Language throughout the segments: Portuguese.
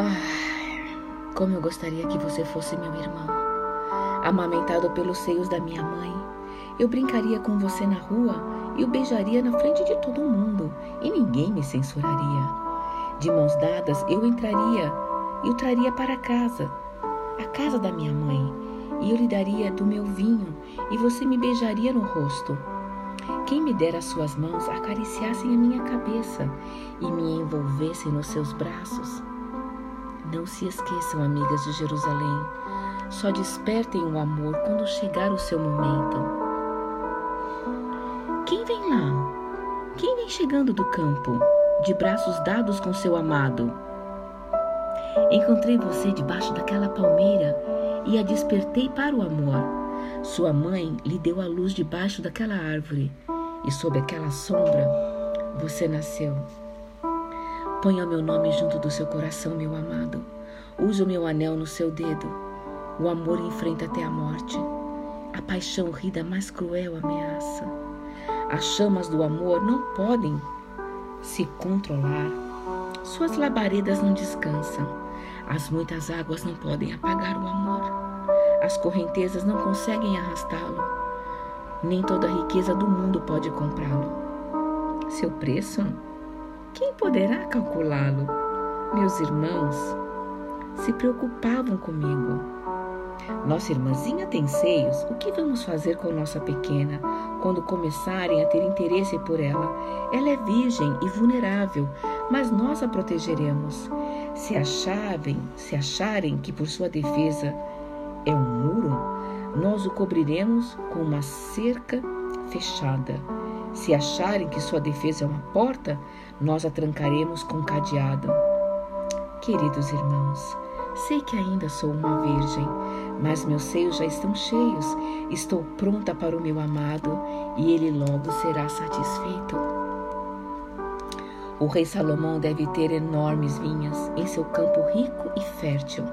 Ah, como eu gostaria que você fosse meu irmão. Amamentado pelos seios da minha mãe, eu brincaria com você na rua e o beijaria na frente de todo mundo e ninguém me censuraria. De mãos dadas, eu entraria e o traria para casa, a casa da minha mãe, e eu lhe daria do meu vinho e você me beijaria no rosto. Quem me dera suas mãos acariciassem a minha cabeça e me envolvessem nos seus braços. Não se esqueçam, amigas de Jerusalém, só despertem o amor quando chegar o seu momento. Quem vem lá? Quem vem chegando do campo, de braços dados com seu amado? Encontrei você debaixo daquela palmeira e a despertei para o amor. Sua mãe lhe deu a luz debaixo daquela árvore e sob aquela sombra você nasceu. Ponha meu nome junto do seu coração, meu amado. Use o meu anel no seu dedo. O amor enfrenta até a morte. A paixão ri da mais cruel ameaça. As chamas do amor não podem se controlar. Suas labaredas não descansam. As muitas águas não podem apagar o amor. As correntezas não conseguem arrastá-lo. Nem toda a riqueza do mundo pode comprá-lo. Seu preço? Quem poderá calculá-lo? Meus irmãos se preocupavam comigo nossa irmãzinha tem seios, o que vamos fazer com nossa pequena quando começarem a ter interesse por ela? Ela é virgem e vulnerável, mas nós a protegeremos. Se acharem, se acharem que por sua defesa é um muro, nós o cobriremos com uma cerca fechada. Se acharem que sua defesa é uma porta, nós a trancaremos com cadeado. Queridos irmãos, sei que ainda sou uma virgem, mas meus seios já estão cheios. Estou pronta para o meu amado e ele logo será satisfeito. O rei Salomão deve ter enormes vinhas em seu campo rico e fértil.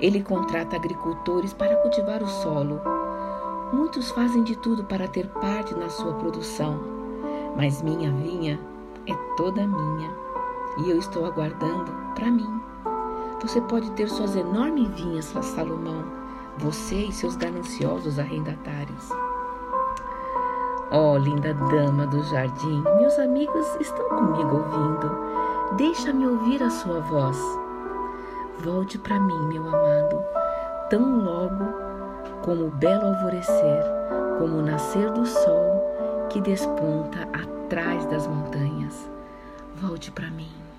Ele contrata agricultores para cultivar o solo. Muitos fazem de tudo para ter parte na sua produção, mas minha vinha é toda minha e eu estou aguardando para mim. Você pode ter suas enormes vinhas, Salomão, você e seus gananciosos arrendatários. Oh, linda dama do jardim, meus amigos estão comigo ouvindo. Deixa-me ouvir a sua voz. Volte para mim, meu amado, tão logo como o belo alvorecer, como o nascer do sol que desponta atrás das montanhas. Volte para mim.